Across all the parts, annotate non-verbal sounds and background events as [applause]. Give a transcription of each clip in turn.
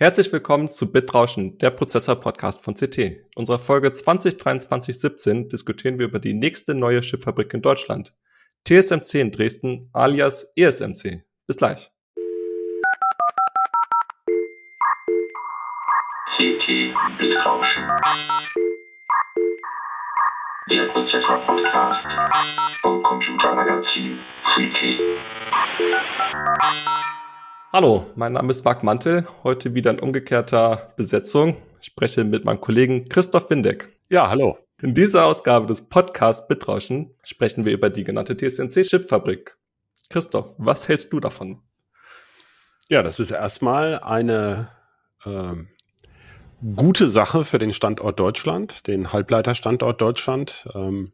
Herzlich willkommen zu Bitrauschen, der Prozessor-Podcast von CT. In unserer Folge 2023-17 diskutieren wir über die nächste neue Chipfabrik in Deutschland. TSMC in Dresden alias ESMC. Bis gleich. CT Bitrauschen. Der Prozessor-Podcast vom Computermagazin Freaky. Hallo, mein Name ist Marc Mantel, heute wieder in umgekehrter Besetzung. Ich spreche mit meinem Kollegen Christoph Windeck. Ja, hallo. In dieser Ausgabe des Podcasts Bitrauschen sprechen wir über die genannte TSMC-Chipfabrik. Christoph, was hältst du davon? Ja, das ist erstmal eine ähm, gute Sache für den Standort Deutschland, den Halbleiterstandort Deutschland, ähm,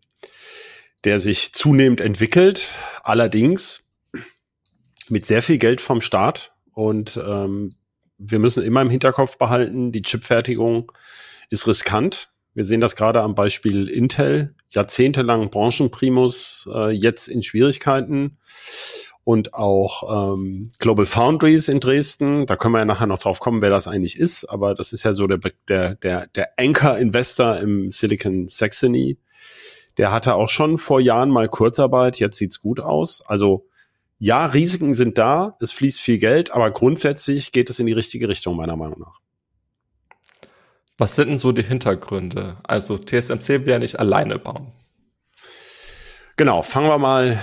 der sich zunehmend entwickelt. Allerdings mit sehr viel Geld vom Staat und ähm, wir müssen immer im Hinterkopf behalten, die Chipfertigung ist riskant. Wir sehen das gerade am Beispiel Intel, jahrzehntelang Branchenprimus, äh, jetzt in Schwierigkeiten und auch ähm, Global Foundries in Dresden. Da können wir ja nachher noch drauf kommen, wer das eigentlich ist, aber das ist ja so der der der, der Anchor Investor im Silicon Saxony. Der hatte auch schon vor Jahren mal Kurzarbeit, jetzt sieht's gut aus. Also ja, Risiken sind da, es fließt viel Geld, aber grundsätzlich geht es in die richtige Richtung, meiner Meinung nach. Was sind denn so die Hintergründe? Also TSMC will ja nicht alleine bauen. Genau, fangen wir mal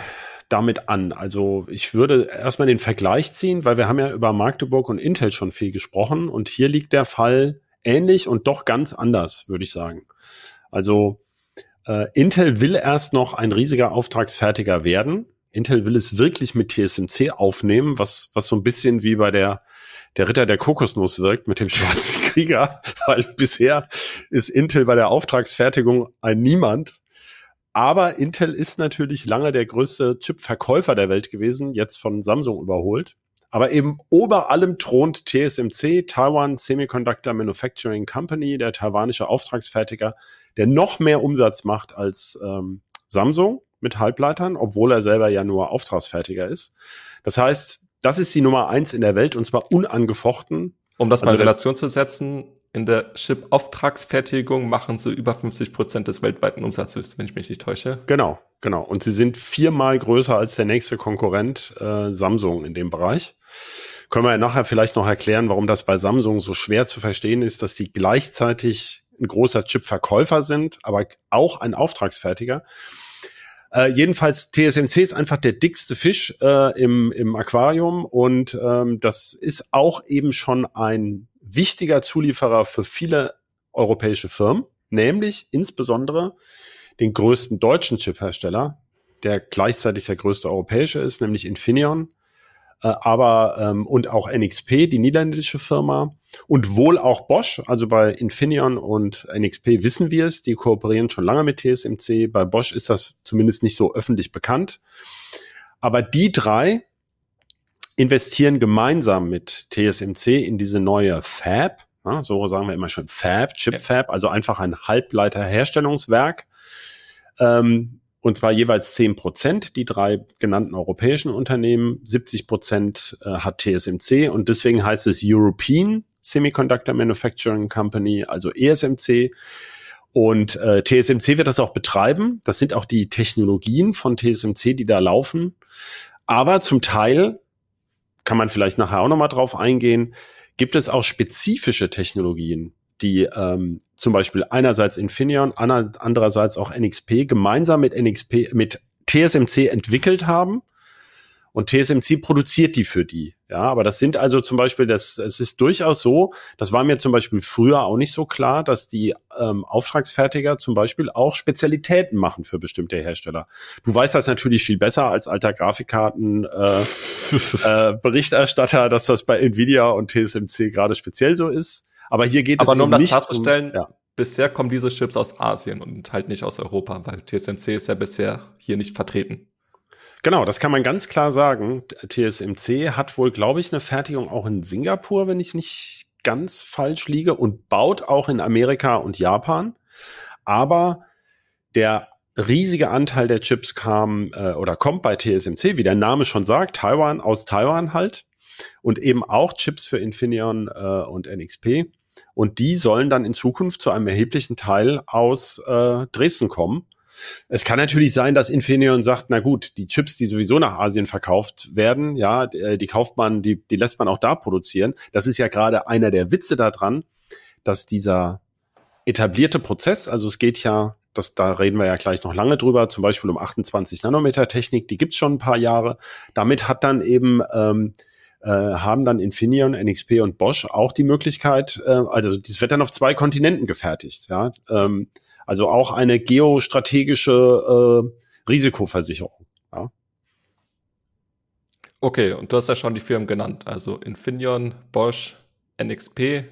damit an. Also ich würde erstmal den Vergleich ziehen, weil wir haben ja über Magdeburg und Intel schon viel gesprochen und hier liegt der Fall ähnlich und doch ganz anders, würde ich sagen. Also äh, Intel will erst noch ein riesiger Auftragsfertiger werden. Intel will es wirklich mit TSMC aufnehmen, was, was so ein bisschen wie bei der, der Ritter der Kokosnuss wirkt mit dem [laughs] schwarzen Krieger, weil bisher ist Intel bei der Auftragsfertigung ein Niemand. Aber Intel ist natürlich lange der größte Chipverkäufer der Welt gewesen, jetzt von Samsung überholt. Aber eben ober allem thront TSMC, Taiwan Semiconductor Manufacturing Company, der taiwanische Auftragsfertiger, der noch mehr Umsatz macht als ähm, Samsung mit Halbleitern, obwohl er selber ja nur Auftragsfertiger ist. Das heißt, das ist die Nummer eins in der Welt und zwar unangefochten. Um das also mal in Relation zu setzen, in der Chip-Auftragsfertigung machen sie über 50 Prozent des weltweiten Umsatzes, wenn ich mich nicht täusche. Genau, genau. Und sie sind viermal größer als der nächste Konkurrent äh, Samsung in dem Bereich. Können wir ja nachher vielleicht noch erklären, warum das bei Samsung so schwer zu verstehen ist, dass die gleichzeitig ein großer Chip-Verkäufer sind, aber auch ein Auftragsfertiger. Äh, jedenfalls, TSMC ist einfach der dickste Fisch äh, im, im Aquarium und ähm, das ist auch eben schon ein wichtiger Zulieferer für viele europäische Firmen, nämlich insbesondere den größten deutschen Chiphersteller, der gleichzeitig der größte europäische ist, nämlich Infineon. Äh, aber ähm, und auch NXP, die niederländische Firma und wohl auch Bosch. Also bei Infineon und NXP wissen wir es, die kooperieren schon lange mit TSMC. Bei Bosch ist das zumindest nicht so öffentlich bekannt. Aber die drei investieren gemeinsam mit TSMC in diese neue Fab. Ja, so sagen wir immer schon Fab, Chip Fab, also einfach ein Halbleiterherstellungswerk. Ähm, und zwar jeweils 10 Prozent, die drei genannten europäischen Unternehmen. 70 Prozent äh, hat TSMC und deswegen heißt es European Semiconductor Manufacturing Company, also ESMC. Und äh, TSMC wird das auch betreiben. Das sind auch die Technologien von TSMC, die da laufen. Aber zum Teil kann man vielleicht nachher auch nochmal drauf eingehen, gibt es auch spezifische Technologien, die ähm, zum Beispiel einerseits Infineon, andererseits auch NXP gemeinsam mit NXP, mit TSMC entwickelt haben. Und TSMC produziert die für die. Ja, aber das sind also zum Beispiel, das, es ist durchaus so, das war mir zum Beispiel früher auch nicht so klar, dass die ähm, Auftragsfertiger zum Beispiel auch Spezialitäten machen für bestimmte Hersteller. Du weißt das natürlich viel besser als alter Grafikkarten äh, [laughs] äh, Berichterstatter, dass das bei Nvidia und TSMC gerade speziell so ist. Aber hier geht Aber es nur um das klarzustellen, um, ja. bisher kommen diese Chips aus Asien und halt nicht aus Europa, weil TSMC ist ja bisher hier nicht vertreten. Genau, das kann man ganz klar sagen. TSMC hat wohl, glaube ich, eine Fertigung auch in Singapur, wenn ich nicht ganz falsch liege, und baut auch in Amerika und Japan. Aber der riesige Anteil der Chips kam äh, oder kommt bei TSMC, wie der Name schon sagt, Taiwan aus Taiwan halt. und eben auch Chips für Infineon äh, und NXP. Und die sollen dann in Zukunft zu einem erheblichen Teil aus äh, Dresden kommen. Es kann natürlich sein, dass Infineon sagt, na gut, die Chips, die sowieso nach Asien verkauft werden, ja, die, die kauft man, die, die lässt man auch da produzieren. Das ist ja gerade einer der Witze daran, dass dieser etablierte Prozess, also es geht ja, das, da reden wir ja gleich noch lange drüber, zum Beispiel um 28 Nanometer Technik, die gibt's schon ein paar Jahre. Damit hat dann eben ähm, äh, haben dann Infineon, NXP und Bosch auch die Möglichkeit, äh, also das wird dann auf zwei Kontinenten gefertigt, ja. Ähm, also auch eine geostrategische äh, Risikoversicherung. Ja. Okay, und du hast ja schon die Firmen genannt, also Infineon, Bosch, NXP.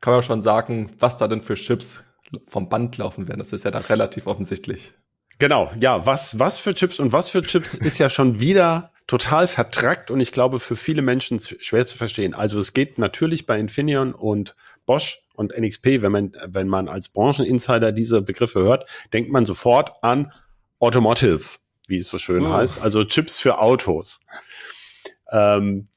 Kann man schon sagen, was da denn für Chips vom Band laufen werden. Das ist ja dann relativ offensichtlich. Genau, ja, was, was für Chips und was für Chips [laughs] ist ja schon wieder total vertrackt und ich glaube für viele Menschen schwer zu verstehen. Also es geht natürlich bei Infineon und Bosch und NXP, wenn man, wenn man als Brancheninsider diese Begriffe hört, denkt man sofort an Automotive, wie es so schön oh. heißt, also Chips für Autos. Ähm,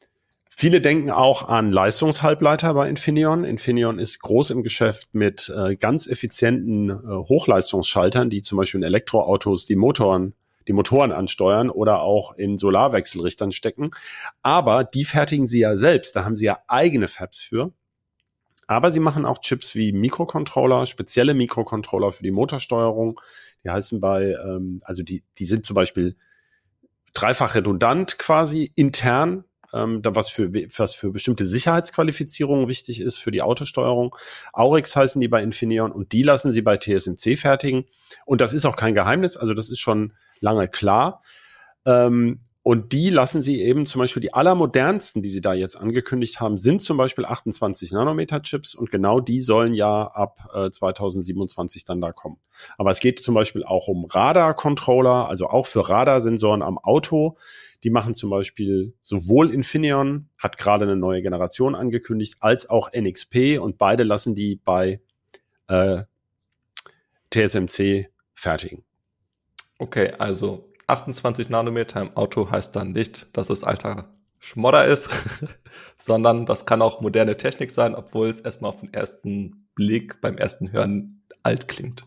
viele denken auch an Leistungshalbleiter bei Infineon. Infineon ist groß im Geschäft mit äh, ganz effizienten äh, Hochleistungsschaltern, die zum Beispiel in Elektroautos die Motoren die Motoren ansteuern oder auch in Solarwechselrichtern stecken. Aber die fertigen sie ja selbst. Da haben sie ja eigene Fabs für. Aber sie machen auch Chips wie Mikrocontroller, spezielle Mikrocontroller für die Motorsteuerung. Die heißen bei, ähm, also die, die sind zum Beispiel dreifach redundant quasi intern, ähm, da was für was für bestimmte Sicherheitsqualifizierungen wichtig ist für die Autosteuerung. Aurix heißen die bei Infineon und die lassen sie bei TSMC fertigen. Und das ist auch kein Geheimnis, also das ist schon lange klar. Ähm, und die lassen sie eben zum Beispiel die allermodernsten, die sie da jetzt angekündigt haben, sind zum Beispiel 28 Nanometer Chips und genau die sollen ja ab äh, 2027 dann da kommen. Aber es geht zum Beispiel auch um Radar-Controller, also auch für Radarsensoren am Auto. Die machen zum Beispiel sowohl Infineon, hat gerade eine neue Generation angekündigt, als auch NXP und beide lassen die bei äh, TSMC fertigen. Okay, also 28 Nanometer im Auto heißt dann nicht, dass es alter Schmodder ist, [laughs] sondern das kann auch moderne Technik sein, obwohl es erstmal auf den ersten Blick beim ersten Hören alt klingt.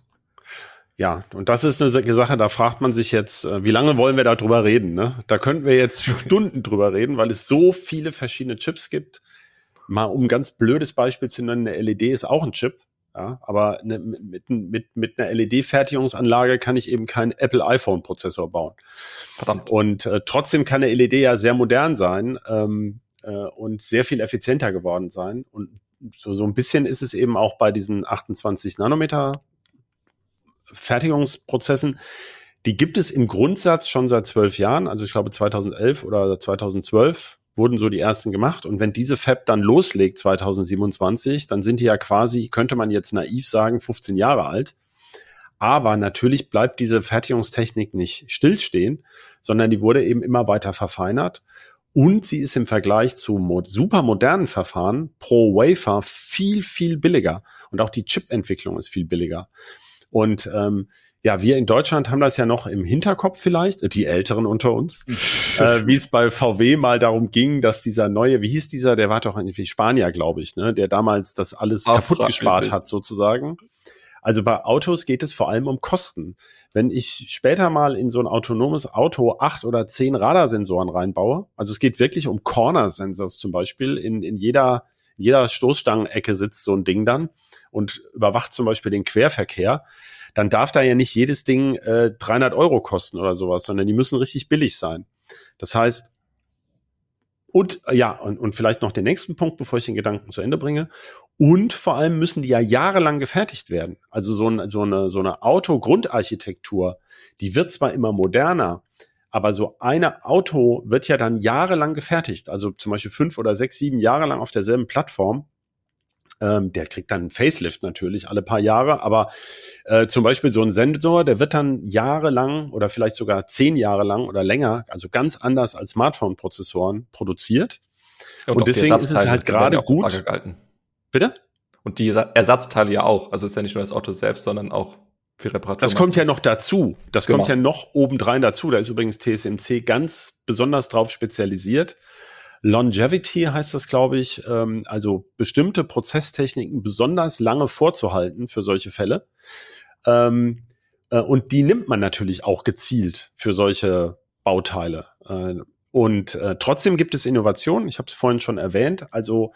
Ja, und das ist eine Sache, da fragt man sich jetzt, äh, wie lange wollen wir da drüber reden? Ne? Da könnten wir jetzt [laughs] Stunden drüber reden, weil es so viele verschiedene Chips gibt. Mal um ein ganz blödes Beispiel zu nennen, eine LED ist auch ein Chip. Ja, aber ne, mit, mit, mit einer LED-Fertigungsanlage kann ich eben keinen Apple iPhone-Prozessor bauen. Verdammt. Und äh, trotzdem kann eine LED ja sehr modern sein ähm, äh, und sehr viel effizienter geworden sein. Und so, so ein bisschen ist es eben auch bei diesen 28 Nanometer Fertigungsprozessen. Die gibt es im Grundsatz schon seit zwölf Jahren. Also ich glaube 2011 oder 2012 wurden so die ersten gemacht. Und wenn diese Fab dann loslegt 2027, dann sind die ja quasi, könnte man jetzt naiv sagen, 15 Jahre alt. Aber natürlich bleibt diese Fertigungstechnik nicht stillstehen, sondern die wurde eben immer weiter verfeinert. Und sie ist im Vergleich zu super modernen Verfahren pro Wafer viel, viel billiger. Und auch die Chip-Entwicklung ist viel billiger. Und ähm, ja, wir in Deutschland haben das ja noch im Hinterkopf vielleicht, die Älteren unter uns, [laughs] äh, wie es bei VW mal darum ging, dass dieser neue, wie hieß dieser, der war doch irgendwie Spanier, glaube ich, ne, der damals das alles Auch kaputt gespart hat sozusagen. Also bei Autos geht es vor allem um Kosten. Wenn ich später mal in so ein autonomes Auto acht oder zehn Radarsensoren reinbaue, also es geht wirklich um Corner-Sensors zum Beispiel, in, in jeder, jeder Stoßstangenecke sitzt so ein Ding dann und überwacht zum Beispiel den Querverkehr, dann darf da ja nicht jedes Ding äh, 300 Euro kosten oder sowas, sondern die müssen richtig billig sein. Das heißt, und ja, und, und vielleicht noch den nächsten Punkt, bevor ich den Gedanken zu Ende bringe. Und vor allem müssen die ja jahrelang gefertigt werden. Also so, ein, so eine, so eine Auto-Grundarchitektur, die wird zwar immer moderner, aber so eine Auto wird ja dann jahrelang gefertigt. Also zum Beispiel fünf oder sechs, sieben Jahre lang auf derselben Plattform. Ähm, der kriegt dann einen Facelift natürlich alle paar Jahre, aber äh, zum Beispiel so ein Sensor, der wird dann jahrelang oder vielleicht sogar zehn Jahre lang oder länger, also ganz anders als Smartphone-Prozessoren produziert. Und, und deswegen ist es halt gerade gut. Bitte? Und die Ersatzteile ja auch. Also ist ja nicht nur das Auto selbst, sondern auch für Reparatur. Das kommt ja noch dazu. Das genau. kommt ja noch obendrein dazu. Da ist übrigens TSMC ganz besonders drauf spezialisiert Longevity heißt das, glaube ich, ähm, also bestimmte Prozesstechniken besonders lange vorzuhalten für solche Fälle. Ähm, äh, und die nimmt man natürlich auch gezielt für solche Bauteile. Äh, und äh, trotzdem gibt es Innovationen. Ich habe es vorhin schon erwähnt. Also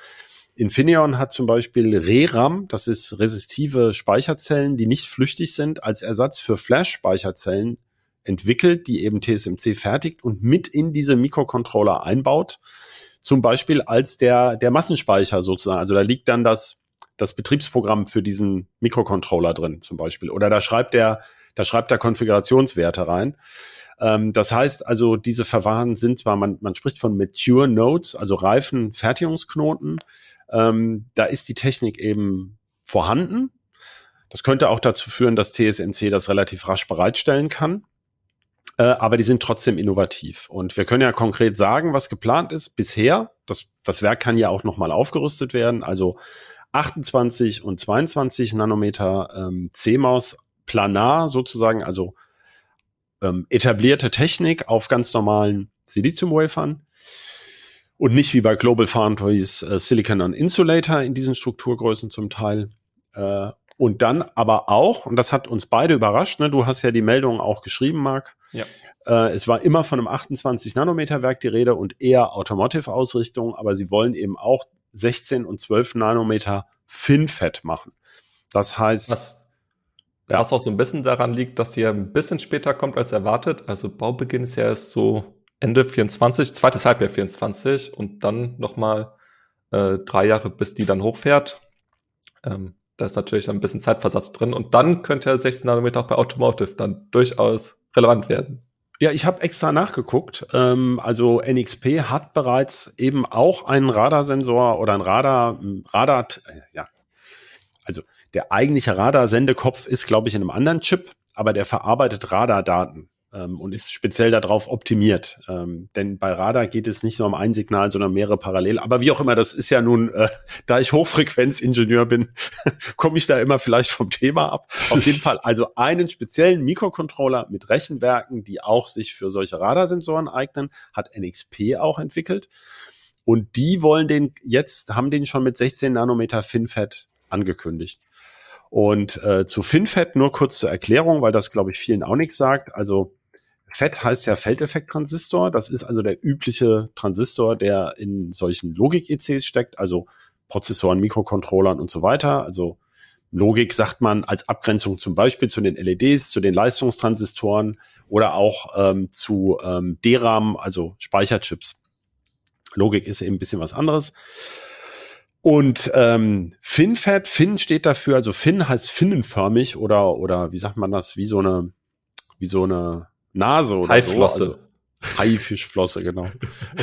Infineon hat zum Beispiel ReRAM, das ist resistive Speicherzellen, die nicht flüchtig sind, als Ersatz für Flash-Speicherzellen entwickelt, die eben TSMC fertigt und mit in diese Mikrocontroller einbaut. Zum Beispiel als der, der Massenspeicher sozusagen. Also da liegt dann das, das Betriebsprogramm für diesen Mikrocontroller drin zum Beispiel. Oder da schreibt der, da schreibt er Konfigurationswerte rein. Ähm, das heißt also, diese Verfahren sind zwar, man, man spricht von Mature Nodes, also reifen Fertigungsknoten. Ähm, da ist die Technik eben vorhanden. Das könnte auch dazu führen, dass TSMC das relativ rasch bereitstellen kann. Äh, aber die sind trotzdem innovativ. Und wir können ja konkret sagen, was geplant ist bisher. Das, das Werk kann ja auch nochmal aufgerüstet werden. Also 28 und 22 Nanometer ähm, CMOS planar sozusagen, also ähm, etablierte Technik auf ganz normalen Silizium-Wafern und nicht wie bei Global Foundries äh, Silicon on Insulator in diesen Strukturgrößen zum Teil. Äh, und dann aber auch, und das hat uns beide überrascht, ne, du hast ja die Meldung auch geschrieben, Marc. Ja. Äh, es war immer von einem 28 Nanometer Werk die Rede und eher Automotive-Ausrichtung, aber sie wollen eben auch 16 und 12 Nanometer FinFET machen. Das heißt, Was? Ja. Was auch so ein bisschen daran liegt, dass die ein bisschen später kommt als erwartet. Also Baubeginn ist ja erst so Ende 24, zweites Halbjahr 24 und dann nochmal äh, drei Jahre, bis die dann hochfährt. Ähm, da ist natürlich ein bisschen Zeitversatz drin und dann könnte ja 16 Nanometer auch bei Automotive dann durchaus relevant werden. Ja, ich habe extra nachgeguckt. Ähm, also NXP hat bereits eben auch einen Radarsensor oder ein Radar, Radar, äh, ja, also der eigentliche Radarsendekopf ist, glaube ich, in einem anderen Chip, aber der verarbeitet Radardaten ähm, und ist speziell darauf optimiert. Ähm, denn bei Radar geht es nicht nur um ein Signal, sondern mehrere parallel. Aber wie auch immer, das ist ja nun, äh, [laughs] da ich Hochfrequenzingenieur bin, [laughs] komme ich da immer vielleicht vom Thema ab. Auf jeden Fall [laughs] also einen speziellen Mikrocontroller mit Rechenwerken, die auch sich für solche Radarsensoren eignen, hat NXP auch entwickelt. Und die wollen den jetzt, haben den schon mit 16 Nanometer FinFET angekündigt. Und äh, zu FinFET nur kurz zur Erklärung, weil das, glaube ich, vielen auch nichts sagt. Also FET heißt ja Feldeffekt-Transistor. Das ist also der übliche Transistor, der in solchen Logik-ECs steckt, also Prozessoren, Mikrocontrollern und so weiter. Also Logik sagt man als Abgrenzung zum Beispiel zu den LEDs, zu den Leistungstransistoren oder auch ähm, zu ähm, DRAM, also Speicherchips. Logik ist eben ein bisschen was anderes. Und ähm, FinFET, Fin steht dafür, also Fin heißt finnenförmig oder oder wie sagt man das, wie so eine wie so eine Nase oder Haiflosse. So. Also, Haifischflosse, genau.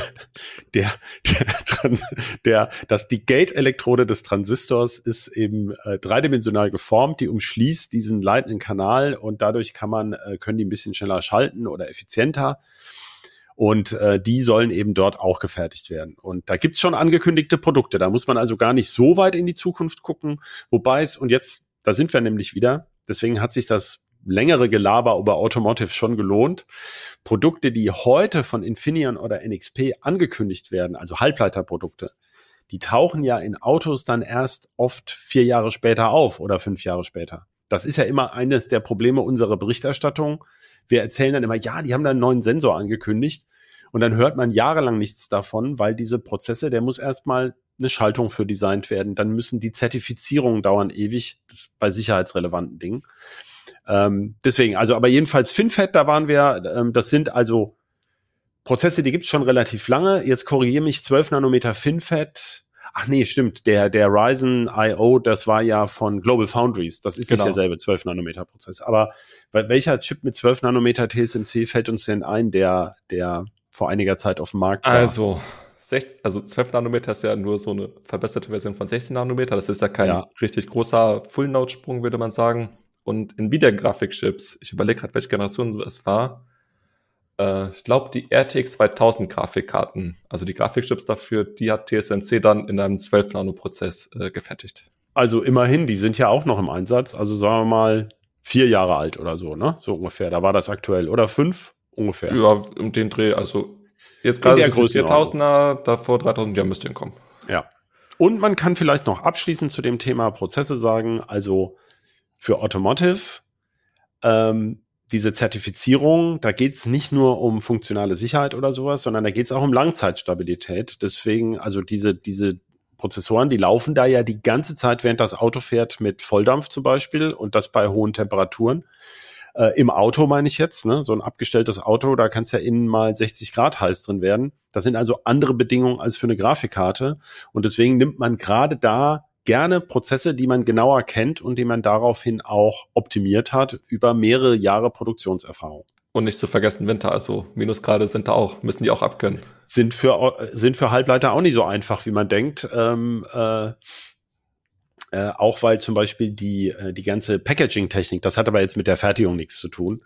[laughs] der, der, der, das, die Gate-Elektrode des Transistors ist eben äh, dreidimensional geformt, die umschließt diesen leitenden Kanal und dadurch kann man, äh, können die ein bisschen schneller schalten oder effizienter. Und äh, die sollen eben dort auch gefertigt werden. Und da gibt's schon angekündigte Produkte. Da muss man also gar nicht so weit in die Zukunft gucken. Wobei es, und jetzt, da sind wir nämlich wieder, deswegen hat sich das längere Gelaber über Automotive schon gelohnt. Produkte, die heute von Infineon oder NXP angekündigt werden, also Halbleiterprodukte, die tauchen ja in Autos dann erst oft vier Jahre später auf oder fünf Jahre später. Das ist ja immer eines der Probleme unserer Berichterstattung. Wir erzählen dann immer, ja, die haben da einen neuen Sensor angekündigt. Und dann hört man jahrelang nichts davon, weil diese Prozesse, der muss erstmal eine Schaltung für designt werden. Dann müssen die Zertifizierungen dauern ewig, das bei sicherheitsrelevanten Dingen. Ähm, deswegen, also aber jedenfalls FinFET, da waren wir, ähm, das sind also Prozesse, die gibt's schon relativ lange. Jetzt korrigiere mich, 12 Nanometer FinFET. Ach nee, stimmt, der, der Ryzen IO, das war ja von Global Foundries. Das ist genau. nicht derselbe 12 Nanometer Prozess. Aber welcher Chip mit 12 Nanometer TSMC fällt uns denn ein, der, der vor einiger Zeit auf dem Markt war. Also, 16, also 12 Nanometer ist ja nur so eine verbesserte Version von 16 Nanometer. Das ist ja kein ja. richtig großer Full-Node-Sprung, würde man sagen. Und Nvidia-Grafikchips, ich überlege gerade, welche Generation es war. Äh, ich glaube, die RTX 2000 Grafikkarten, also die Grafikchips dafür, die hat TSMC dann in einem 12-Nano-Prozess äh, gefertigt. Also immerhin, die sind ja auch noch im Einsatz. Also sagen wir mal vier Jahre alt oder so, ne? So ungefähr. Da war das aktuell. Oder fünf? ungefähr. Ja, um den Dreh, also Jetzt gerade der für Größenordnung. 4000er, davor 3000, ja, müsste hinkommen. Ja. Und man kann vielleicht noch abschließend zu dem Thema Prozesse sagen, also für Automotive, ähm, diese Zertifizierung, da geht es nicht nur um funktionale Sicherheit oder sowas, sondern da geht es auch um Langzeitstabilität. Deswegen, also diese, diese Prozessoren, die laufen da ja die ganze Zeit, während das Auto fährt, mit Volldampf zum Beispiel und das bei hohen Temperaturen. Äh, Im Auto meine ich jetzt, ne? so ein abgestelltes Auto, da kann es ja innen mal 60 Grad heiß drin werden. Das sind also andere Bedingungen als für eine Grafikkarte. Und deswegen nimmt man gerade da gerne Prozesse, die man genauer kennt und die man daraufhin auch optimiert hat über mehrere Jahre Produktionserfahrung. Und nicht zu vergessen Winter, also Minusgrade sind da auch, müssen die auch abkönnen. Sind für, sind für Halbleiter auch nicht so einfach, wie man denkt. Ähm, äh, äh, auch weil zum Beispiel die, äh, die ganze Packaging-Technik, das hat aber jetzt mit der Fertigung nichts zu tun,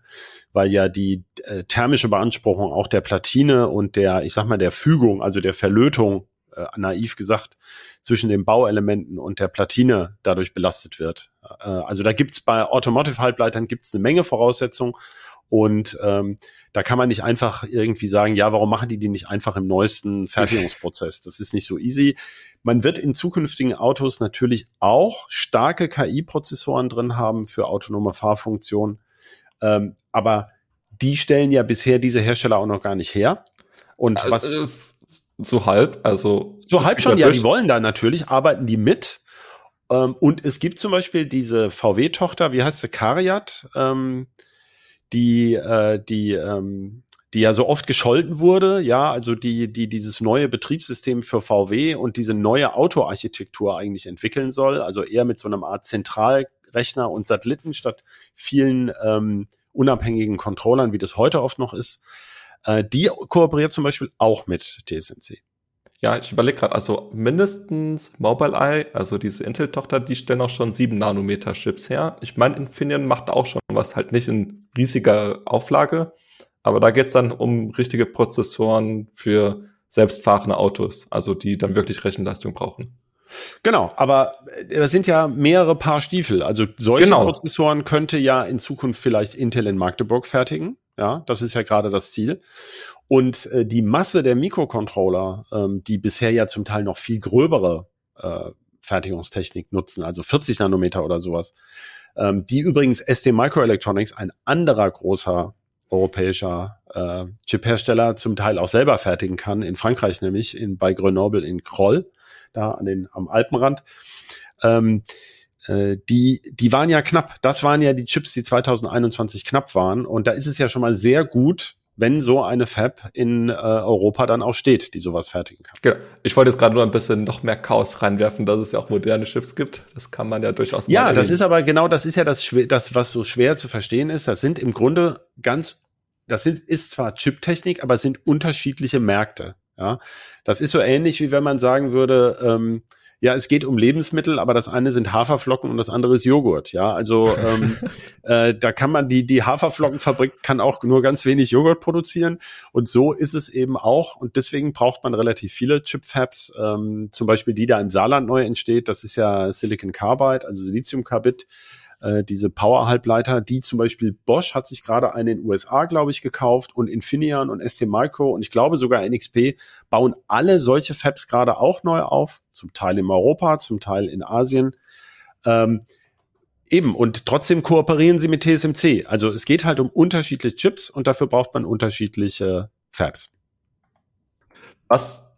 weil ja die äh, thermische Beanspruchung auch der Platine und der, ich sag mal, der Fügung, also der Verlötung, äh, naiv gesagt, zwischen den Bauelementen und der Platine dadurch belastet wird. Äh, also da gibt's bei Automotive-Halbleitern gibt's eine Menge Voraussetzungen und ähm, da kann man nicht einfach irgendwie sagen, ja, warum machen die die nicht einfach im neuesten Fertigungsprozess? Das ist nicht so easy. Man wird in zukünftigen Autos natürlich auch starke KI-Prozessoren drin haben für autonome Fahrfunktionen. Ähm, aber die stellen ja bisher diese Hersteller auch noch gar nicht her. Und Also, was so halb, also. so halb schon, ja, die wollen da natürlich, arbeiten die mit. Ähm, und es gibt zum Beispiel diese VW-Tochter, wie heißt sie, Cariat, ähm, die, äh, die, ähm, die ja so oft gescholten wurde, ja, also die, die dieses neue Betriebssystem für VW und diese neue Autoarchitektur eigentlich entwickeln soll, also eher mit so einer Art Zentralrechner und Satelliten statt vielen ähm, unabhängigen Controllern, wie das heute oft noch ist. Äh, die kooperiert zum Beispiel auch mit TSMC. Ja, ich überlege gerade, also mindestens Mobileye, also diese Intel-Tochter, die stellen auch schon 7 Nanometer Chips her. Ich meine, Infineon macht auch schon was, halt nicht in riesiger Auflage, aber da geht's dann um richtige Prozessoren für selbstfahrende Autos, also die dann wirklich Rechenleistung brauchen. Genau, aber äh, das sind ja mehrere Paar Stiefel. Also solche Genau. Prozessoren könnte ja in Zukunft vielleicht Intel in Magdeburg fertigen. Ja, das ist ja gerade das Ziel. Und äh, die Masse der Mikrocontroller, ähm, die bisher ja zum Teil noch viel gröbere äh, Fertigungstechnik nutzen, also 40 Nanometer oder sowas, ähm, die übrigens ST Microelectronics, ein anderer großer europäischer äh, Chiphersteller, zum Teil auch selber fertigen kann, in Frankreich nämlich, in, bei Grenoble in Kroll, da an den, am Alpenrand. Ähm, äh, die, die waren ja knapp. Das waren ja die Chips, die 2021 knapp waren. Und da ist es ja schon mal sehr gut, wenn so eine Fab in äh, Europa dann auch steht, die sowas fertigen kann. Genau. Ich wollte jetzt gerade nur ein bisschen noch mehr Chaos reinwerfen, dass es ja auch moderne Chips gibt. Das kann man ja durchaus Ja, das ist aber genau, das ist ja das, das, was so schwer zu verstehen ist. Das sind im Grunde ganz, das sind, ist zwar Chiptechnik, aber es sind unterschiedliche Märkte. Ja, das ist so ähnlich wie wenn man sagen würde, ähm, ja, es geht um Lebensmittel, aber das eine sind Haferflocken und das andere ist Joghurt. Ja, also ähm, [laughs] äh, da kann man die die Haferflockenfabrik kann auch nur ganz wenig Joghurt produzieren und so ist es eben auch und deswegen braucht man relativ viele Chipfabs, ähm, zum Beispiel die da im Saarland neu entsteht. Das ist ja Silicon Carbide, also Siliziumkarbid äh, diese Power-Halbleiter, die zum Beispiel Bosch hat sich gerade eine in den USA, glaube ich, gekauft und Infineon und ST Micro und ich glaube sogar NXP bauen alle solche Fabs gerade auch neu auf, zum Teil in Europa, zum Teil in Asien. Ähm, eben, und trotzdem kooperieren sie mit TSMC. Also es geht halt um unterschiedliche Chips und dafür braucht man unterschiedliche Fabs. Was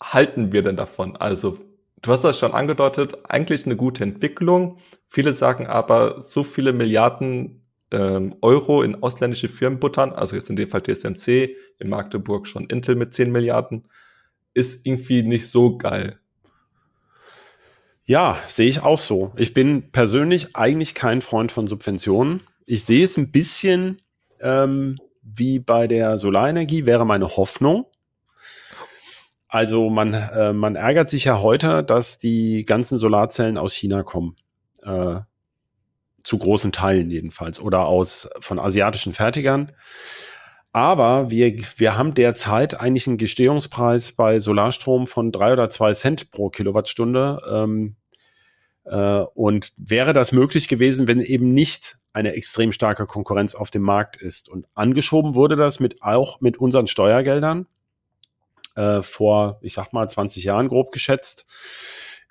halten wir denn davon? Also, du hast das schon angedeutet, eigentlich eine gute Entwicklung. Viele sagen aber, so viele Milliarden ähm, Euro in ausländische Firmen buttern, also jetzt in dem Fall TSMC, in Magdeburg schon Intel mit 10 Milliarden, ist irgendwie nicht so geil. Ja, sehe ich auch so. Ich bin persönlich eigentlich kein Freund von Subventionen. Ich sehe es ein bisschen ähm, wie bei der Solarenergie, wäre meine Hoffnung. Also man, äh, man ärgert sich ja heute, dass die ganzen Solarzellen aus China kommen. Äh, zu großen Teilen jedenfalls. Oder aus von asiatischen Fertigern. Aber wir, wir haben derzeit eigentlich einen Gestehungspreis bei Solarstrom von drei oder zwei Cent pro Kilowattstunde. Ähm, äh, und wäre das möglich gewesen, wenn eben nicht eine extrem starke Konkurrenz auf dem Markt ist. Und angeschoben wurde das mit auch mit unseren Steuergeldern. Äh, vor, ich sag mal, 20 Jahren grob geschätzt,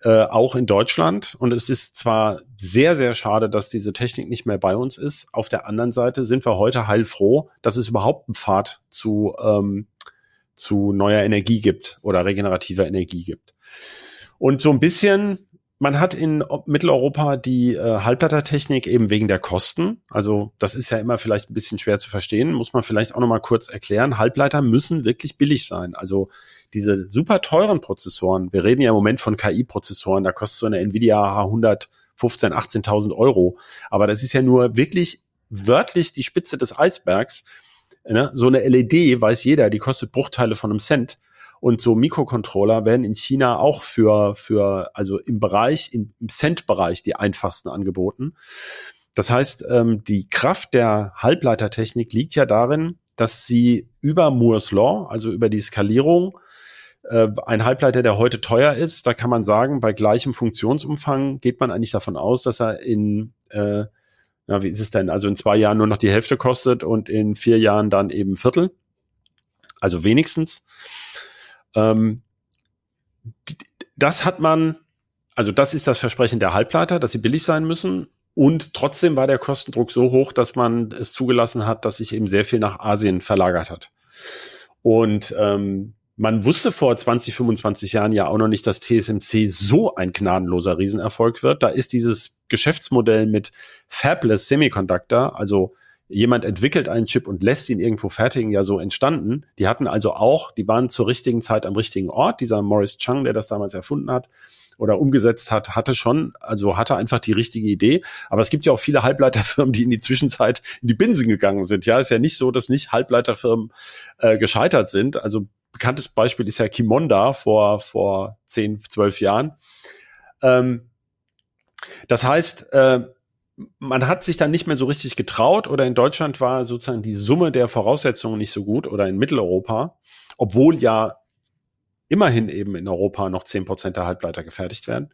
äh, auch in Deutschland. Und es ist zwar sehr, sehr schade, dass diese Technik nicht mehr bei uns ist. Auf der anderen Seite sind wir heute heilfroh, dass es überhaupt einen Pfad zu, ähm, zu neuer Energie gibt oder regenerativer Energie gibt. Und so ein bisschen man hat in Mitteleuropa die äh, Halbleitertechnik eben wegen der Kosten. Also das ist ja immer vielleicht ein bisschen schwer zu verstehen, muss man vielleicht auch noch mal kurz erklären. Halbleiter müssen wirklich billig sein. Also diese super teuren Prozessoren, wir reden ja im Moment von KI-Prozessoren, da kostet so eine Nvidia H100 15, 18.000 Euro. Aber das ist ja nur wirklich wörtlich die Spitze des Eisbergs. Ne? So eine LED weiß jeder, die kostet Bruchteile von einem Cent. Und so Mikrocontroller werden in China auch für, für also im Bereich, im, Cent-Bereich die einfachsten angeboten. Das heißt, ähm, die Kraft der Halbleitertechnik liegt ja darin, dass sie über Moore's Law, also über die Skalierung, äh, ein Halbleiter, der heute teuer ist, da kann man sagen, bei gleichem Funktionsumfang geht man eigentlich davon aus, dass er in, äh, na, wie ist es denn, also in zwei Jahren nur noch die Hälfte kostet und in vier Jahren dann eben Viertel. Also wenigstens. Ähm, das hat man, also das ist das Versprechen der Halbleiter, dass sie billig sein müssen. Und trotzdem war der Kostendruck so hoch, dass man es zugelassen hat, dass sich eben sehr viel nach Asien verlagert hat. Und ähm, man wusste vor 20, 25 Jahren ja auch noch nicht, dass TSMC so ein gnadenloser Riesenerfolg wird. Da ist dieses Geschäftsmodell mit Fabless Semiconductor, also jemand entwickelt einen Chip und lässt ihn irgendwo fertigen, ja so entstanden. Die hatten also auch, die waren zur richtigen Zeit am richtigen Ort. Dieser Morris Chung, der das damals erfunden hat oder umgesetzt hat, hatte schon, also hatte einfach die richtige Idee. Aber es gibt ja auch viele Halbleiterfirmen, die in die Zwischenzeit in die Binsen gegangen sind. Ja, ist ja nicht so, dass nicht Halbleiterfirmen äh, gescheitert sind. Also bekanntes Beispiel ist ja Kimonda vor, vor 10, 12 Jahren. Ähm, das heißt, äh, man hat sich dann nicht mehr so richtig getraut oder in Deutschland war sozusagen die Summe der Voraussetzungen nicht so gut oder in Mitteleuropa, obwohl ja immerhin eben in Europa noch zehn Prozent der Halbleiter gefertigt werden.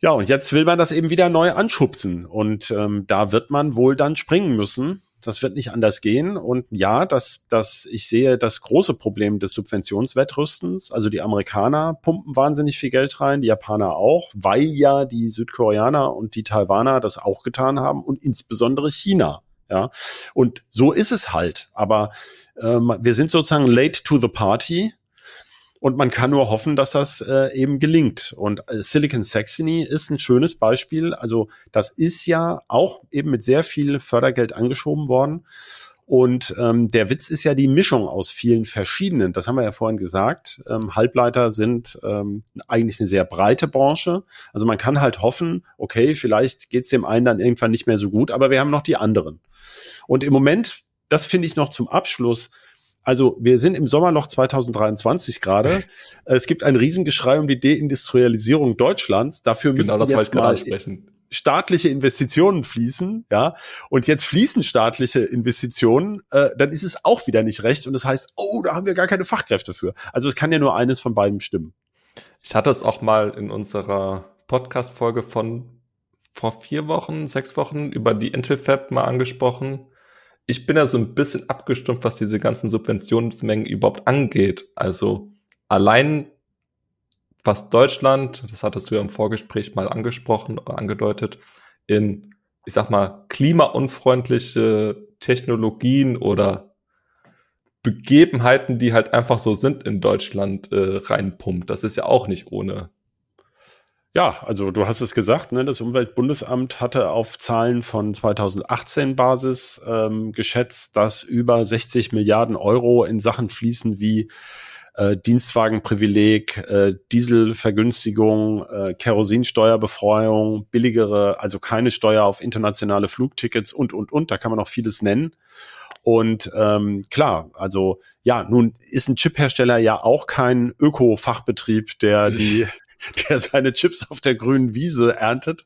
Ja, und jetzt will man das eben wieder neu anschubsen und ähm, da wird man wohl dann springen müssen das wird nicht anders gehen. Und ja, dass dass ich sehe das große Problem des Subventionswettrüstens. Also die Amerikaner pumpen wahnsinnig viel Geld rein, die Japaner auch, weil ja die Südkoreaner und die Taiwaner das auch getan haben und insbesondere China. Ja, und so ist es halt. Aber ähm, wir sind sozusagen late to the party. Und man kann nur hoffen, dass das äh, eben gelingt. Und äh, Silicon Saxony ist ein schönes Beispiel. Also das ist ja auch eben mit sehr viel Fördergeld angeschoben worden. Und ähm, der Witz ist ja die Mischung aus vielen verschiedenen. Das haben wir ja vorhin gesagt. Ähm, Halbleiter sind ähm, eigentlich eine sehr breite Branche. Also man kann halt hoffen, okay, vielleicht geht's dem einen dann irgendwann nicht mehr so gut, aber wir haben noch die anderen. Und im Moment, das finde ich noch zum Abschluss, also wir sind im Sommerloch 2023 gerade. [laughs] es gibt ein Riesengeschrei um die Deindustrialisierung Deutschlands. Dafür müssen genau, jetzt mal staatliche Investitionen fließen, ja, und jetzt fließen staatliche Investitionen, äh, dann ist es auch wieder nicht recht und das heißt, oh, da haben wir gar keine Fachkräfte für. Also es kann ja nur eines von beiden stimmen. Ich hatte es auch mal in unserer Podcast-Folge von vor vier Wochen, sechs Wochen über die Intel Fab mal angesprochen ich bin ja so ein bisschen abgestumpft, was diese ganzen Subventionsmengen überhaupt angeht. Also allein was Deutschland, das hattest du ja im Vorgespräch mal angesprochen oder angedeutet, in, ich sag mal, klimaunfreundliche Technologien oder Begebenheiten, die halt einfach so sind in Deutschland, äh, reinpumpt. Das ist ja auch nicht ohne. Ja, also du hast es gesagt, ne, das Umweltbundesamt hatte auf Zahlen von 2018 Basis ähm, geschätzt, dass über 60 Milliarden Euro in Sachen fließen wie äh, Dienstwagenprivileg, äh, Dieselvergünstigung, äh, Kerosinsteuerbefreiung, billigere, also keine Steuer auf internationale Flugtickets und, und, und. Da kann man noch vieles nennen. Und ähm, klar, also ja, nun ist ein Chiphersteller ja auch kein Öko-Fachbetrieb, der die der seine Chips auf der grünen Wiese erntet,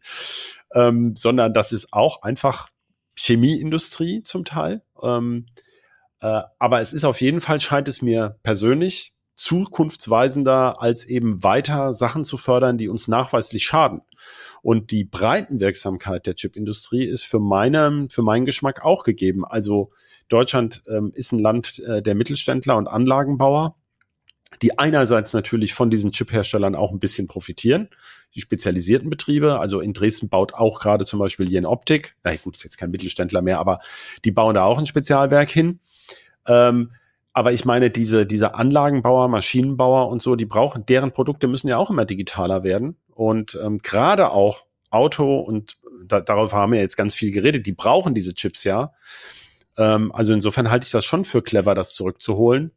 ähm, sondern das ist auch einfach Chemieindustrie zum Teil. Ähm, äh, aber es ist auf jeden Fall, scheint es mir persönlich zukunftsweisender, als eben weiter Sachen zu fördern, die uns nachweislich schaden. Und die Breitenwirksamkeit der Chipindustrie ist für meine, für meinen Geschmack auch gegeben. Also Deutschland ähm, ist ein Land äh, der Mittelständler und Anlagenbauer. Die einerseits natürlich von diesen Chip-Herstellern auch ein bisschen profitieren, die spezialisierten Betriebe, also in Dresden baut auch gerade zum Beispiel Jen Optik, na gut, ist jetzt kein Mittelständler mehr, aber die bauen da auch ein Spezialwerk hin. Ähm, aber ich meine, diese, diese Anlagenbauer, Maschinenbauer und so, die brauchen, deren Produkte müssen ja auch immer digitaler werden. Und ähm, gerade auch Auto, und da, darauf haben wir jetzt ganz viel geredet, die brauchen diese Chips ja. Ähm, also insofern halte ich das schon für clever, das zurückzuholen.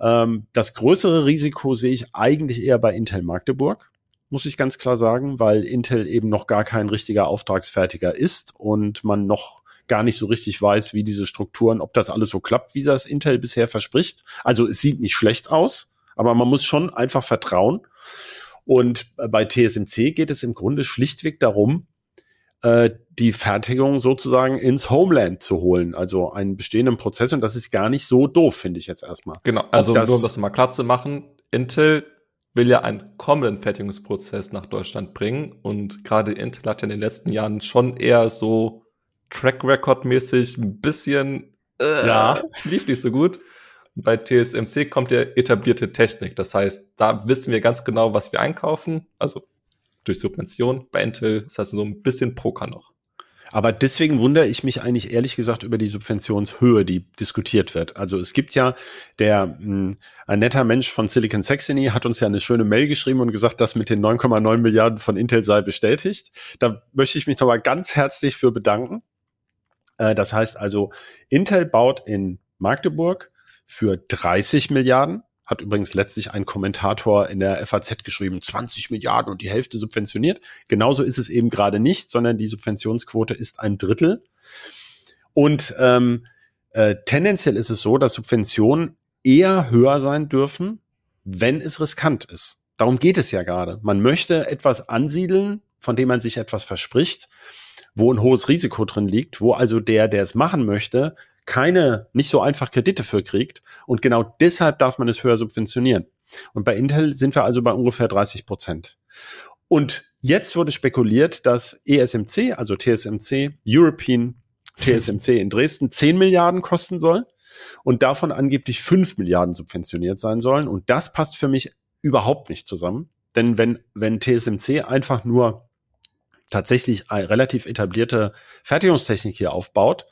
Ähm, das größere Risiko sehe ich eigentlich eher bei Intel Magdeburg, muss ich ganz klar sagen, weil Intel eben noch gar kein richtiger Auftragsfertiger ist und man noch gar nicht so richtig weiß, wie diese Strukturen, ob das alles so klappt, wie das Intel bisher verspricht. Also es sieht nicht schlecht aus, aber man muss schon einfach vertrauen. Und bei TSMC geht es im Grunde schlichtweg darum, äh, die Fertigung sozusagen ins Homeland zu holen, also einen bestehenden Prozess. Und das ist gar nicht so doof, finde ich jetzt erstmal. Genau, also das, nur um das mal klar zu machen, Intel will ja einen kommenden Fertigungsprozess nach Deutschland bringen. Und gerade Intel hat ja in den letzten Jahren schon eher so Track Record mäßig ein bisschen äh, ja. lief nicht so gut. Bei TSMC kommt ja etablierte Technik. Das heißt, da wissen wir ganz genau, was wir einkaufen. Also durch Subvention. Bei Intel ist das so ein bisschen Poker noch. Aber deswegen wundere ich mich eigentlich ehrlich gesagt über die Subventionshöhe, die diskutiert wird. Also es gibt ja der mh, hm, ein netter Mensch von Silicon Saxony hat uns ja eine schöne Mail geschrieben und gesagt, dass mit den 9,9 Milliarden von Intel sei bestätigt. Da möchte ich mich nochmal ganz herzlich für bedanken. Äh, das heißt also, Intel baut in Magdeburg für 30 Milliarden hat übrigens letztlich ein Kommentator in der FAZ geschrieben, 20 Milliarden und die Hälfte subventioniert. Genauso ist es eben gerade nicht, sondern die Subventionsquote ist ein Drittel. Und ähm, äh, tendenziell ist es so, dass Subventionen eher höher sein dürfen, wenn es riskant ist. Darum geht es ja gerade. Man möchte etwas ansiedeln, von dem man sich etwas verspricht, wo ein hohes Risiko drin liegt, wo also der, der es machen möchte, keine, nicht so einfach Kredite für kriegt. Und genau deshalb darf man es höher subventionieren. Und bei Intel sind wir also bei ungefähr 30 Prozent. Und jetzt wurde spekuliert, dass ESMC, also TSMC, European TSMC in Dresden [laughs] 10 Milliarden kosten soll und davon angeblich 5 Milliarden subventioniert sein sollen. Und das passt für mich überhaupt nicht zusammen. Denn wenn, wenn TSMC einfach nur tatsächlich eine relativ etablierte Fertigungstechnik hier aufbaut,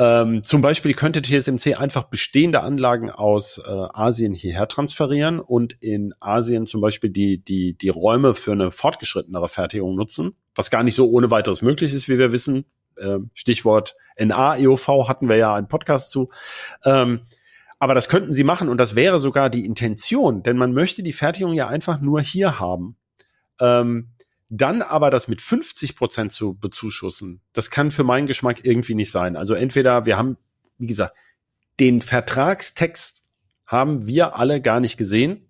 ähm, zum Beispiel könnte TSMC einfach bestehende Anlagen aus äh, Asien hierher transferieren und in Asien zum Beispiel die, die, die Räume für eine fortgeschrittenere Fertigung nutzen, was gar nicht so ohne weiteres möglich ist, wie wir wissen. Ähm, Stichwort NA-EOV hatten wir ja einen Podcast zu. Ähm, aber das könnten sie machen und das wäre sogar die Intention, denn man möchte die Fertigung ja einfach nur hier haben. Ähm, dann aber das mit 50 Prozent zu bezuschussen, das kann für meinen Geschmack irgendwie nicht sein. Also entweder wir haben, wie gesagt, den Vertragstext haben wir alle gar nicht gesehen,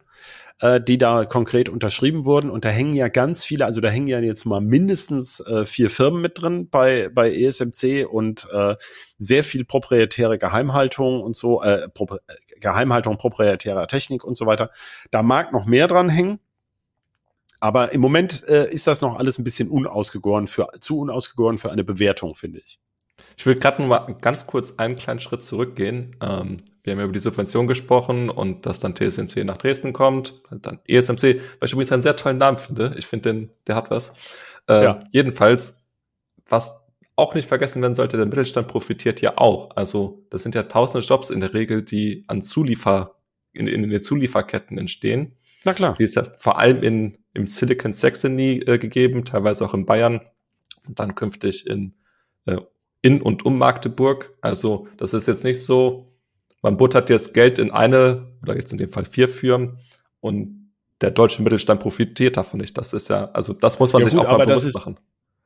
äh, die da konkret unterschrieben wurden. Und da hängen ja ganz viele, also da hängen ja jetzt mal mindestens äh, vier Firmen mit drin bei, bei ESMC und äh, sehr viel proprietäre Geheimhaltung und so, äh, Pro Geheimhaltung proprietärer Technik und so weiter. Da mag noch mehr dran hängen. Aber im Moment äh, ist das noch alles ein bisschen unausgegoren für, zu unausgegoren für eine Bewertung, finde ich. Ich will gerade noch mal ganz kurz einen kleinen Schritt zurückgehen. Ähm, wir haben ja über die Subvention gesprochen und dass dann TSMC nach Dresden kommt, dann ESMC, weil ich übrigens einen sehr tollen Namen finde. Ich finde den, der hat was. Äh, ja. Jedenfalls, was auch nicht vergessen werden sollte, der Mittelstand profitiert ja auch. Also das sind ja tausende Jobs in der Regel, die an Zuliefer, in, in den Zulieferketten entstehen. Na klar. Die ist ja vor allem in, im Silicon Saxony äh, gegeben, teilweise auch in Bayern und dann künftig in, äh, in und um Magdeburg. Also das ist jetzt nicht so, man buttert jetzt Geld in eine oder jetzt in dem Fall vier Firmen und der deutsche Mittelstand profitiert davon nicht. Das ist ja, also das muss man ja, sich gut, auch mal bewusst machen.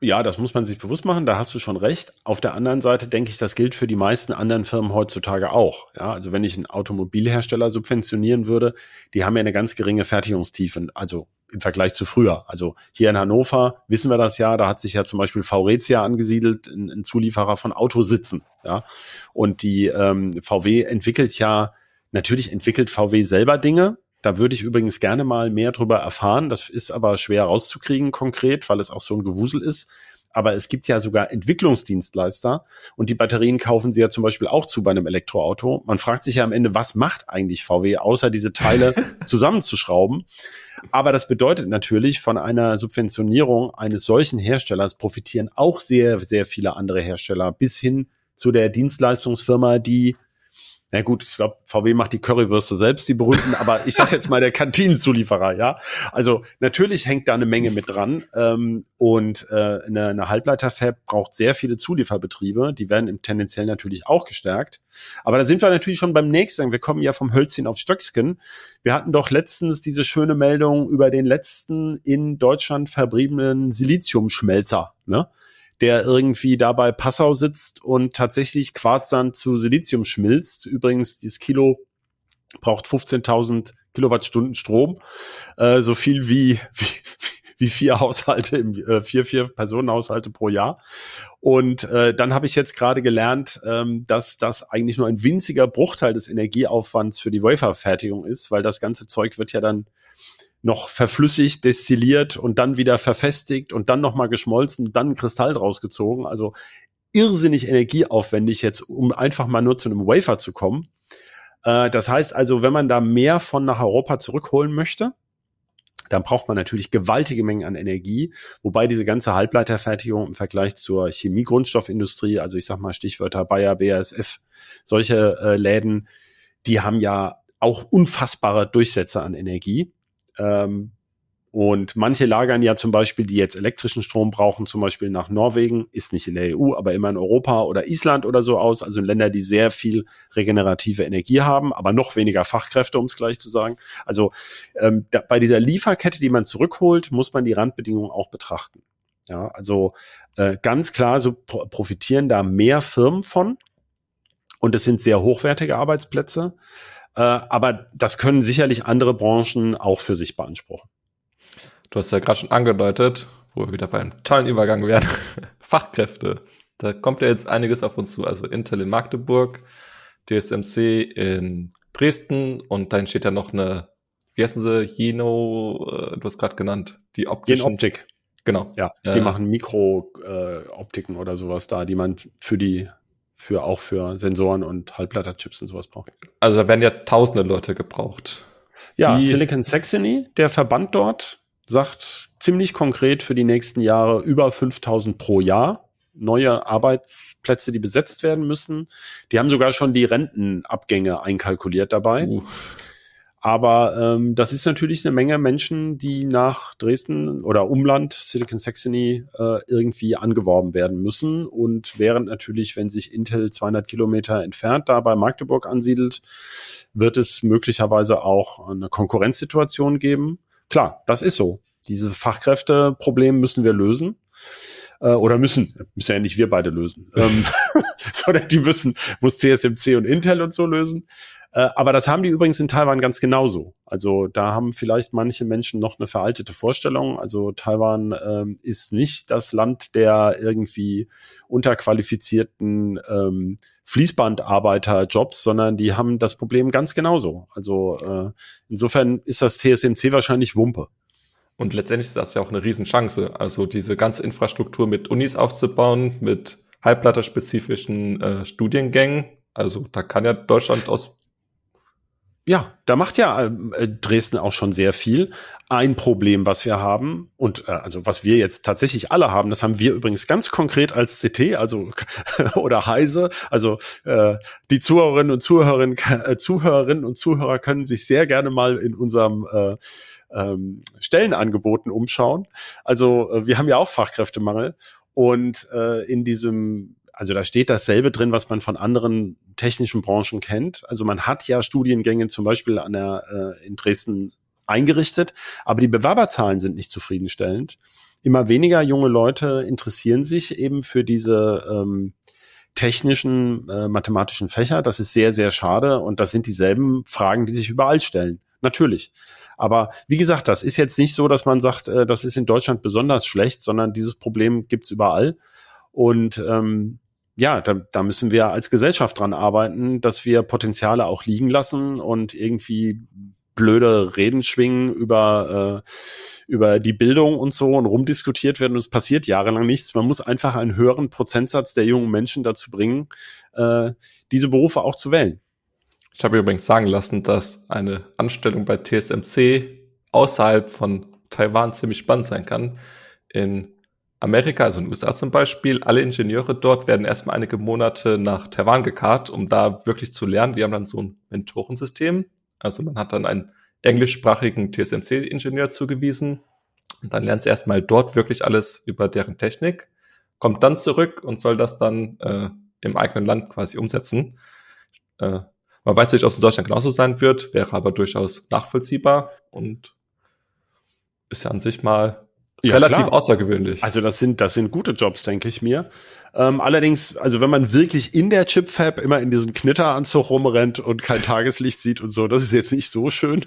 Ja, das muss man sich bewusst machen, da hast du schon recht. Auf der anderen Seite denke ich, das gilt für die meisten anderen Firmen heutzutage auch. Ja, also wenn ich einen Automobilhersteller subventionieren würde, die haben ja eine ganz geringe Fertigungstiefe, also im Vergleich zu früher. Also hier in Hannover wissen wir das ja, da hat sich ja zum Beispiel Vauretia angesiedelt, ein, ein Zulieferer von Autositzen. Ja, und die ähm, VW entwickelt ja, natürlich entwickelt VW selber Dinge, da würde ich übrigens gerne mal mehr drüber erfahren. Das ist aber schwer rauszukriegen konkret, weil es auch so ein Gewusel ist. aber es gibt ja sogar Entwicklungsdienstleister und die Batterien kaufen sie ja zum Beispiel auch zu bei einem Elektroauto. Man fragt sich ja am Ende, was macht eigentlich VW, außer diese Teile [laughs] zusammenzuschrauben? Aber das bedeutet natürlich, von einer Subventionierung eines solchen Herstellers profitieren auch sehr, sehr viele andere Hersteller bis hin zu der Dienstleistungsfirma, die na gut, ich glaube, VW macht die Currywürste selbst, die berühmten, aber ich sage jetzt mal der Kantinenzulieferer, ja. Also natürlich hängt da eine Menge mit dran ähm, und äh, eine, eine Halbleiterfab braucht sehr viele Zulieferbetriebe, die werden im tendenziell natürlich auch gestärkt. Aber da sind wir natürlich schon beim nächsten, wir kommen ja vom Hölzchen auf Stöcksken. Wir hatten doch letztens diese schöne Meldung über den letzten in Deutschland verbliebenen Siliziumschmelzer, ne? Der irgendwie dabei Passau sitzt und tatsächlich Quarzsand zu Silizium schmilzt. Übrigens, dieses Kilo braucht 15.000 Kilowattstunden Strom, äh, so viel wie, [laughs] wie, wie vier Haushalte, im, äh, vier, vier Personenhaushalte pro Jahr. Und äh, dann habe ich jetzt gerade gelernt, ähm, dass das eigentlich nur ein winziger Bruchteil des Energieaufwands für die Waferfertigung ist, weil das ganze Zeug wird ja dann noch verflüssigt, destilliert und dann wieder verfestigt und dann nochmal geschmolzen, dann Kristall draus gezogen. Also irrsinnig energieaufwendig jetzt, um einfach mal nur zu einem Wafer zu kommen. Äh, das heißt also, wenn man da mehr von nach Europa zurückholen möchte, dann braucht man natürlich gewaltige Mengen an Energie, wobei diese ganze Halbleiterfertigung im Vergleich zur Chemie-Grundstoffindustrie, also ich sag mal Stichwörter Bayer, BASF, solche äh, Läden, die haben ja auch unfassbare Durchsätze an Energie. Ähm, und manche lagern ja zum Beispiel, die jetzt elektrischen Strom brauchen, zum Beispiel nach Norwegen, ist nicht in der EU, aber immer in Europa oder Island oder so aus, also in Länder, die sehr viel regenerative Energie haben, aber noch weniger Fachkräfte, um es gleich zu sagen. Also ähm, da, bei dieser Lieferkette, die man zurückholt, muss man die Randbedingungen auch betrachten. Ja, also äh, ganz klar, so pro profitieren da mehr Firmen von. Und es sind sehr hochwertige Arbeitsplätze. Äh, aber das können sicherlich andere Branchen auch für sich beanspruchen. Du hast ja gerade schon angedeutet, wo wir wieder beim tollen Übergang werden. [laughs] Fachkräfte. Da kommt ja jetzt einiges auf uns zu. Also Intel in Magdeburg, DSMC in Dresden und dann steht ja noch eine, wie heißen sie, Jeno, äh, du hast gerade genannt, die optischen. Optik. Genau. Ja, die äh, machen Mikro-Optiken äh, oder sowas da, die man für die für auch für Sensoren und Halbleiterchips und sowas braucht. Also da werden ja tausende Leute gebraucht. Ja, Wie Silicon Saxony, der Verband dort, sagt ziemlich konkret für die nächsten Jahre über 5000 pro Jahr neue Arbeitsplätze, die besetzt werden müssen. Die haben sogar schon die Rentenabgänge einkalkuliert dabei. Uh. Aber ähm, das ist natürlich eine Menge Menschen, die nach Dresden oder Umland, Silicon Saxony, äh, irgendwie angeworben werden müssen. Und während natürlich, wenn sich Intel 200 Kilometer entfernt da bei Magdeburg ansiedelt, wird es möglicherweise auch eine Konkurrenzsituation geben. Klar, das ist so. Diese Fachkräfteprobleme müssen wir lösen äh, oder müssen, müssen ja nicht wir beide lösen, ähm, [laughs] sondern die müssen, muss TSMC und Intel und so lösen. Äh, aber das haben die übrigens in Taiwan ganz genauso. Also da haben vielleicht manche Menschen noch eine veraltete Vorstellung. Also Taiwan ähm, ist nicht das Land der irgendwie unterqualifizierten ähm, Fließbandarbeiterjobs, sondern die haben das Problem ganz genauso. Also äh, insofern ist das TSMC wahrscheinlich Wumpe. Und letztendlich ist das ja auch eine Riesenchance. Also diese ganze Infrastruktur mit Unis aufzubauen, mit halbleiterspezifischen äh, Studiengängen. Also da kann ja Deutschland aus ja, da macht ja äh, Dresden auch schon sehr viel. Ein Problem, was wir haben und äh, also was wir jetzt tatsächlich alle haben, das haben wir übrigens ganz konkret als CT, also [laughs] oder Heise, also äh, die Zuhörerinnen und Zuhörerinnen, äh, Zuhörerinnen und Zuhörer können sich sehr gerne mal in unserem äh, ähm, Stellenangeboten umschauen. Also äh, wir haben ja auch Fachkräftemangel und äh, in diesem also da steht dasselbe drin, was man von anderen technischen Branchen kennt. Also man hat ja Studiengänge zum Beispiel an der, äh, in Dresden eingerichtet, aber die Bewerberzahlen sind nicht zufriedenstellend. Immer weniger junge Leute interessieren sich eben für diese ähm, technischen, äh, mathematischen Fächer. Das ist sehr, sehr schade und das sind dieselben Fragen, die sich überall stellen. Natürlich. Aber wie gesagt, das ist jetzt nicht so, dass man sagt, äh, das ist in Deutschland besonders schlecht, sondern dieses Problem gibt's überall. Und ähm, ja, da, da müssen wir als Gesellschaft dran arbeiten, dass wir Potenziale auch liegen lassen und irgendwie blöde Reden schwingen über, äh, über die Bildung und so und rumdiskutiert werden und es passiert jahrelang nichts. Man muss einfach einen höheren Prozentsatz der jungen Menschen dazu bringen, äh, diese Berufe auch zu wählen. Ich habe übrigens sagen lassen, dass eine Anstellung bei TSMC außerhalb von Taiwan ziemlich spannend sein kann. In Amerika, also in den USA zum Beispiel, alle Ingenieure dort werden erstmal einige Monate nach Taiwan gekarrt, um da wirklich zu lernen. Die haben dann so ein Mentorensystem. Also man hat dann einen englischsprachigen TSMC-Ingenieur zugewiesen und dann lernt sie erstmal dort wirklich alles über deren Technik, kommt dann zurück und soll das dann äh, im eigenen Land quasi umsetzen. Äh, man weiß nicht, ob es in Deutschland genauso sein wird, wäre aber durchaus nachvollziehbar und ist ja an sich mal ja, relativ klar. außergewöhnlich. Also das sind, das sind gute Jobs, denke ich mir. Ähm, allerdings, also wenn man wirklich in der Chipfab immer in diesem Knitteranzug rumrennt und kein [laughs] Tageslicht sieht und so, das ist jetzt nicht so schön.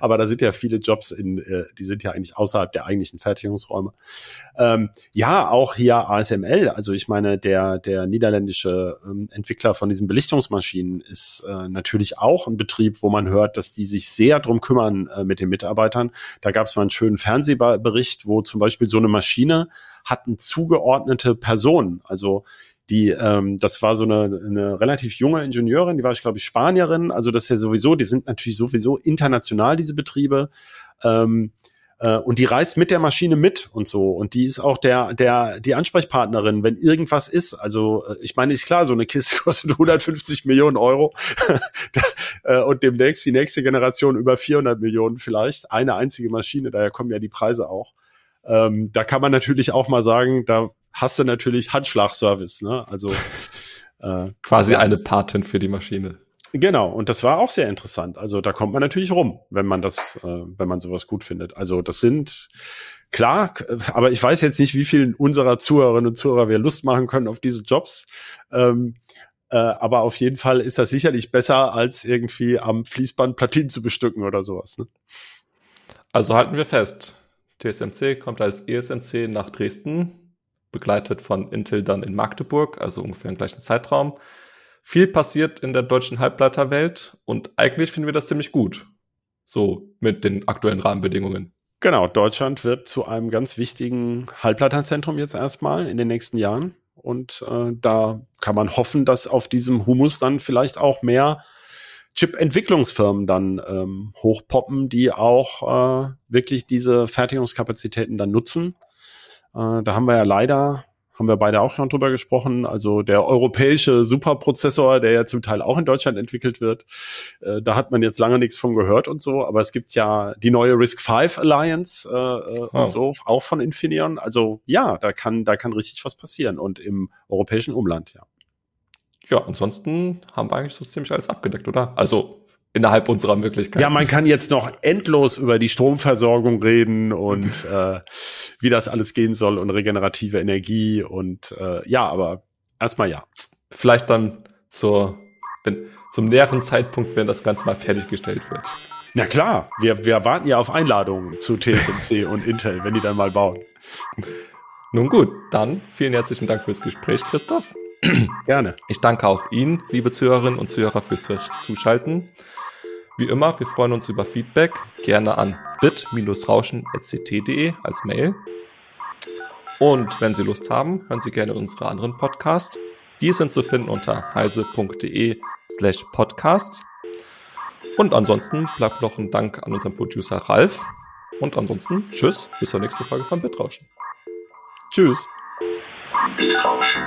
Aber da sind ja viele Jobs in, äh, die sind ja eigentlich außerhalb der eigentlichen Fertigungsräume. Ähm, ja, auch hier ASML. Also ich meine, der, der niederländische ähm, Entwickler von diesen Belichtungsmaschinen ist äh, natürlich auch ein Betrieb, wo man hört, dass die sich sehr drum kümmern äh, mit den Mitarbeitern. Da gab es mal einen schönen Fernsehbericht, wo zum Beispiel so eine Maschine hatten zugeordnete Personen. Also die, ähm, das war so eine, eine relativ junge Ingenieurin, die war, ich glaube Spanierin. Also das ist ja sowieso, die sind natürlich sowieso international, diese Betriebe. Ähm, äh, und die reist mit der Maschine mit und so. Und die ist auch der, der, die Ansprechpartnerin, wenn irgendwas ist. Also, äh, ich meine, ist klar, so eine Kiste [laughs] kostet 150 Millionen Euro. [laughs] Äh, und demnächst die nächste Generation über 400 Millionen vielleicht. Eine einzige Maschine, daher kommen ja die Preise auch. Ähm, da kann man natürlich auch mal sagen, da hast du natürlich Handschlagservice, ne? Also [laughs] äh, quasi eine Patin für die Maschine. Genau, und das war auch sehr interessant. Also da kommt man natürlich rum, wenn man das, äh, wenn man sowas gut findet. Also das sind klar, aber ich weiß jetzt nicht, wie vielen unserer Zuhörerinnen und Zuhörer wir Lust machen können auf diese Jobs. Ähm, äh, aber auf jeden Fall ist das sicherlich besser, als irgendwie am Fließband Platinen zu bestücken oder sowas. Ne? Also halten wir fest. TSMC kommt als ESMC nach Dresden, begleitet von Intel dann in Magdeburg, also ungefähr im gleichen Zeitraum. Viel passiert in der deutschen Halbleiterwelt und eigentlich finden wir das ziemlich gut. So mit den aktuellen Rahmenbedingungen. Genau, Deutschland wird zu einem ganz wichtigen Halbleiterzentrum jetzt erstmal in den nächsten Jahren. Und äh, da kann man hoffen, dass auf diesem Humus dann vielleicht auch mehr Chip-Entwicklungsfirmen dann ähm, hochpoppen, die auch äh, wirklich diese Fertigungskapazitäten dann nutzen. Äh, da haben wir ja leider, haben wir beide auch schon drüber gesprochen, also der europäische Superprozessor, der ja zum Teil auch in Deutschland entwickelt wird, äh, da hat man jetzt lange nichts von gehört und so, aber es gibt ja die neue Risk 5 Alliance äh, oh. und so, auch von Infineon. Also ja, da kann, da kann richtig was passieren und im europäischen Umland, ja ja, ansonsten haben wir eigentlich so ziemlich alles abgedeckt, oder? Also innerhalb unserer Möglichkeiten. Ja, man kann jetzt noch endlos über die Stromversorgung reden und [laughs] äh, wie das alles gehen soll und regenerative Energie und äh, ja, aber erstmal ja. Vielleicht dann zur, wenn, zum näheren Zeitpunkt, wenn das Ganze mal fertiggestellt wird. Na klar, wir, wir warten ja auf Einladungen zu TSMC [laughs] und Intel, wenn die dann mal bauen. Nun gut, dann vielen herzlichen Dank fürs Gespräch, Christoph. [clears throat] Gerne. Ich danke auch Ihnen, liebe Zuhörerinnen und Zuhörer, fürs Zuschalten. Wie immer, wir freuen uns über Feedback, gerne an bit-rauschen.ct.de als Mail. Und wenn Sie Lust haben, hören Sie gerne unsere anderen Podcasts. Die sind zu finden unter heise.de slash podcasts. Und ansonsten bleibt noch ein Dank an unseren Producer Ralf. Und ansonsten tschüss, bis zur nächsten Folge von Bitrauschen. Tschüss. Bitrauschen.